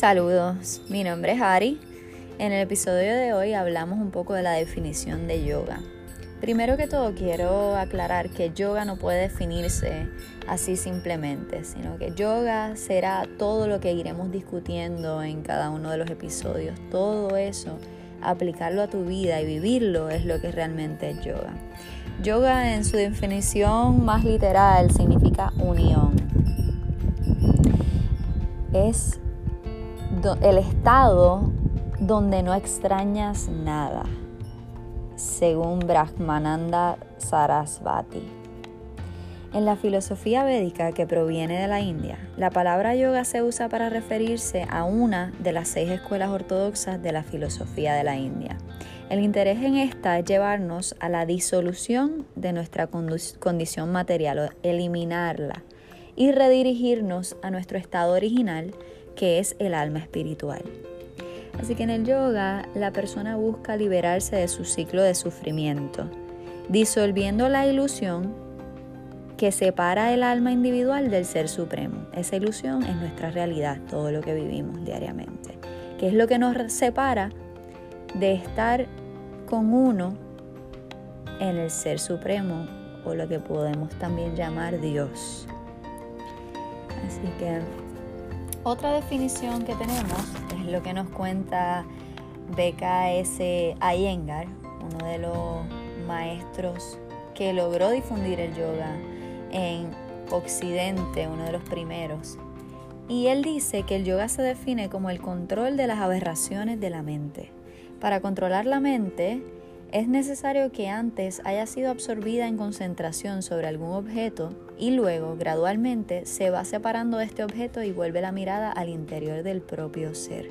Saludos, mi nombre es Ari. En el episodio de hoy hablamos un poco de la definición de yoga. Primero que todo quiero aclarar que yoga no puede definirse así simplemente, sino que yoga será todo lo que iremos discutiendo en cada uno de los episodios. Todo eso, aplicarlo a tu vida y vivirlo es lo que realmente es yoga. Yoga en su definición más literal significa unión. Es el estado donde no extrañas nada, según Brahmananda Sarasvati. En la filosofía védica que proviene de la India, la palabra yoga se usa para referirse a una de las seis escuelas ortodoxas de la filosofía de la India. El interés en esta es llevarnos a la disolución de nuestra condición material, eliminarla, y redirigirnos a nuestro estado original, que es el alma espiritual. Así que en el yoga la persona busca liberarse de su ciclo de sufrimiento, disolviendo la ilusión que separa el alma individual del ser supremo. Esa ilusión es nuestra realidad, todo lo que vivimos diariamente, que es lo que nos separa de estar con uno en el ser supremo o lo que podemos también llamar Dios. Así que otra definición que tenemos es lo que nos cuenta BKS Iyengar, uno de los maestros que logró difundir el yoga en Occidente, uno de los primeros. Y él dice que el yoga se define como el control de las aberraciones de la mente. Para controlar la mente, es necesario que antes haya sido absorbida en concentración sobre algún objeto y luego gradualmente se va separando de este objeto y vuelve la mirada al interior del propio ser.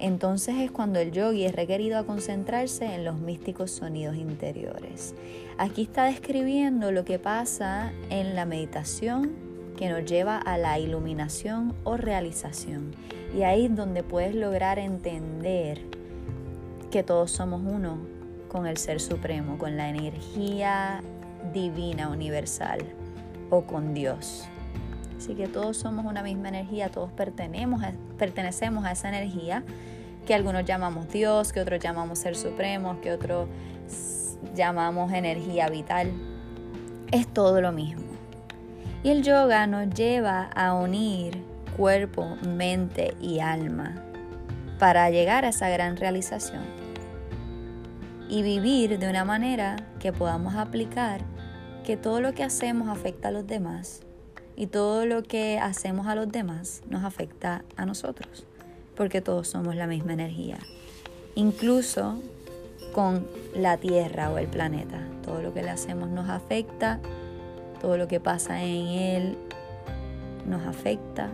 Entonces es cuando el yogi es requerido a concentrarse en los místicos sonidos interiores. Aquí está describiendo lo que pasa en la meditación que nos lleva a la iluminación o realización. Y ahí es donde puedes lograr entender que todos somos uno con el Ser Supremo, con la energía divina universal o con Dios. Así que todos somos una misma energía, todos pertenecemos a, pertenecemos a esa energía que algunos llamamos Dios, que otros llamamos Ser Supremo, que otros llamamos energía vital. Es todo lo mismo. Y el yoga nos lleva a unir cuerpo, mente y alma para llegar a esa gran realización y vivir de una manera que podamos aplicar que todo lo que hacemos afecta a los demás y todo lo que hacemos a los demás nos afecta a nosotros, porque todos somos la misma energía, incluso con la Tierra o el planeta. Todo lo que le hacemos nos afecta, todo lo que pasa en él nos afecta.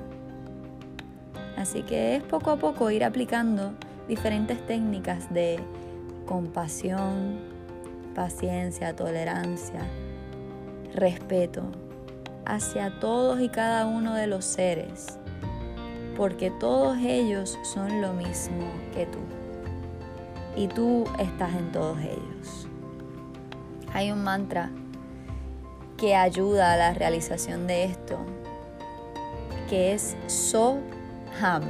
Así que es poco a poco ir aplicando diferentes técnicas de compasión, paciencia, tolerancia, respeto hacia todos y cada uno de los seres, porque todos ellos son lo mismo que tú y tú estás en todos ellos. Hay un mantra que ayuda a la realización de esto, que es So-Ham.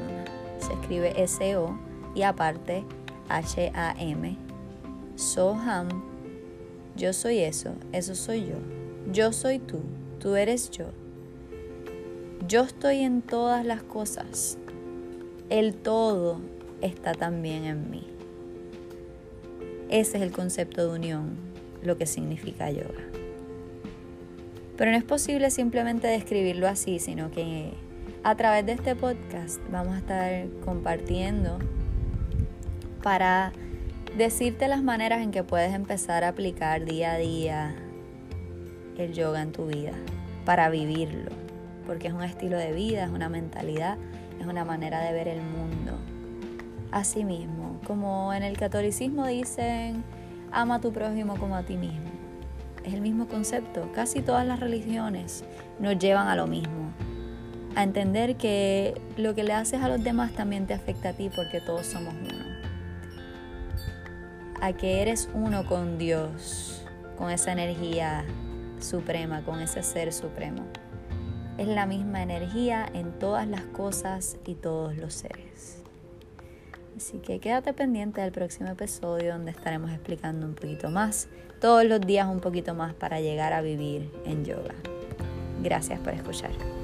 Se escribe S-O y aparte H-A-M. Soham, yo soy eso, eso soy yo. Yo soy tú, tú eres yo. Yo estoy en todas las cosas. El todo está también en mí. Ese es el concepto de unión, lo que significa yoga. Pero no es posible simplemente describirlo así, sino que a través de este podcast vamos a estar compartiendo para decirte las maneras en que puedes empezar a aplicar día a día el yoga en tu vida, para vivirlo, porque es un estilo de vida, es una mentalidad, es una manera de ver el mundo. Asimismo, como en el catolicismo dicen, ama a tu prójimo como a ti mismo. Es el mismo concepto, casi todas las religiones nos llevan a lo mismo, a entender que lo que le haces a los demás también te afecta a ti porque todos somos uno a que eres uno con Dios, con esa energía suprema, con ese ser supremo. es la misma energía en todas las cosas y todos los seres. Así que quédate pendiente del próximo episodio donde estaremos explicando un poquito más, todos los días un poquito más para llegar a vivir en yoga. Gracias por escuchar.